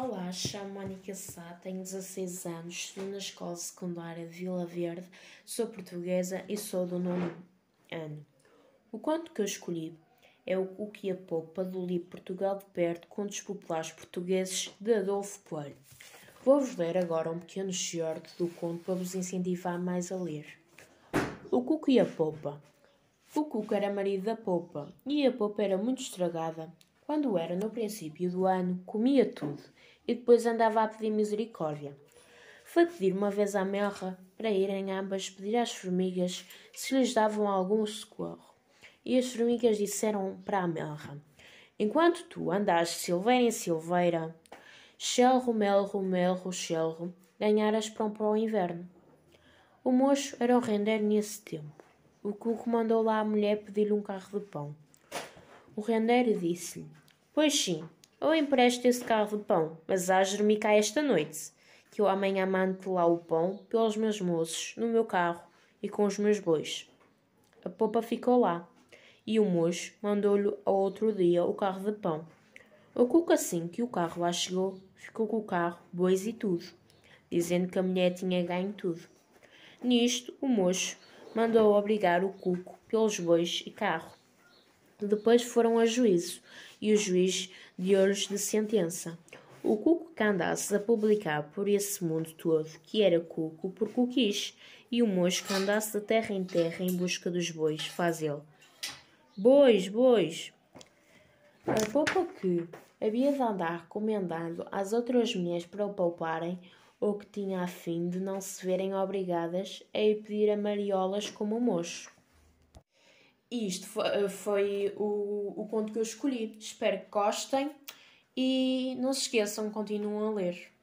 Olá, chamo Mónica Sá, tenho 16 anos, estudo na Escola Secundária de Vila Verde, sou portuguesa e sou do nono ano. O conto que eu escolhi é o O que a Poupa do livro Portugal de Perto, Contos Populares Portugueses, de Adolfo Coelho. Vou-vos ler agora um pequeno excerto do conto para vos incentivar mais a ler. O Cuco e a Poupa O Cuco era marido da Poupa e a Poupa era muito estragada. Quando era no princípio do ano, comia tudo e depois andava a pedir misericórdia. Foi pedir uma vez à Melra para irem ambas pedir às formigas se lhes davam algum socorro. E as formigas disseram para a Melra: Enquanto tu andas silveira em silveira, chelro, melro, melro, chelro, ganharas pão para o inverno. O moço era o render nesse tempo. O cuco mandou lá a mulher pedir-lhe um carro de pão. O rendeiro disse-lhe: Pois sim, eu empresto esse carro de pão, mas dormir cá esta noite, que eu amanhã mando lá o pão pelos meus moços, no meu carro e com os meus bois. A popa ficou lá, e o moço mandou-lhe ao outro dia o carro de pão. O cuco, assim que o carro lá chegou, ficou com o carro, bois e tudo, dizendo que a mulher tinha ganho tudo. Nisto, o moço mandou obrigar o cuco pelos bois e carro. Depois foram a juízo, e o juiz deu-lhes de sentença. O cuco que andasse a publicar por esse mundo todo, que era cuco porque o quis, e o moço que andasse de terra em terra em busca dos bois, faz ele. Bois, bois! A poupa que havia de andar recomendando às outras mulheres para o pouparem, ou que tinha a fim de não se verem obrigadas a ir pedir a mariolas como o moço. E isto foi, foi o, o conto que eu escolhi. Espero que gostem e não se esqueçam, continuem a ler.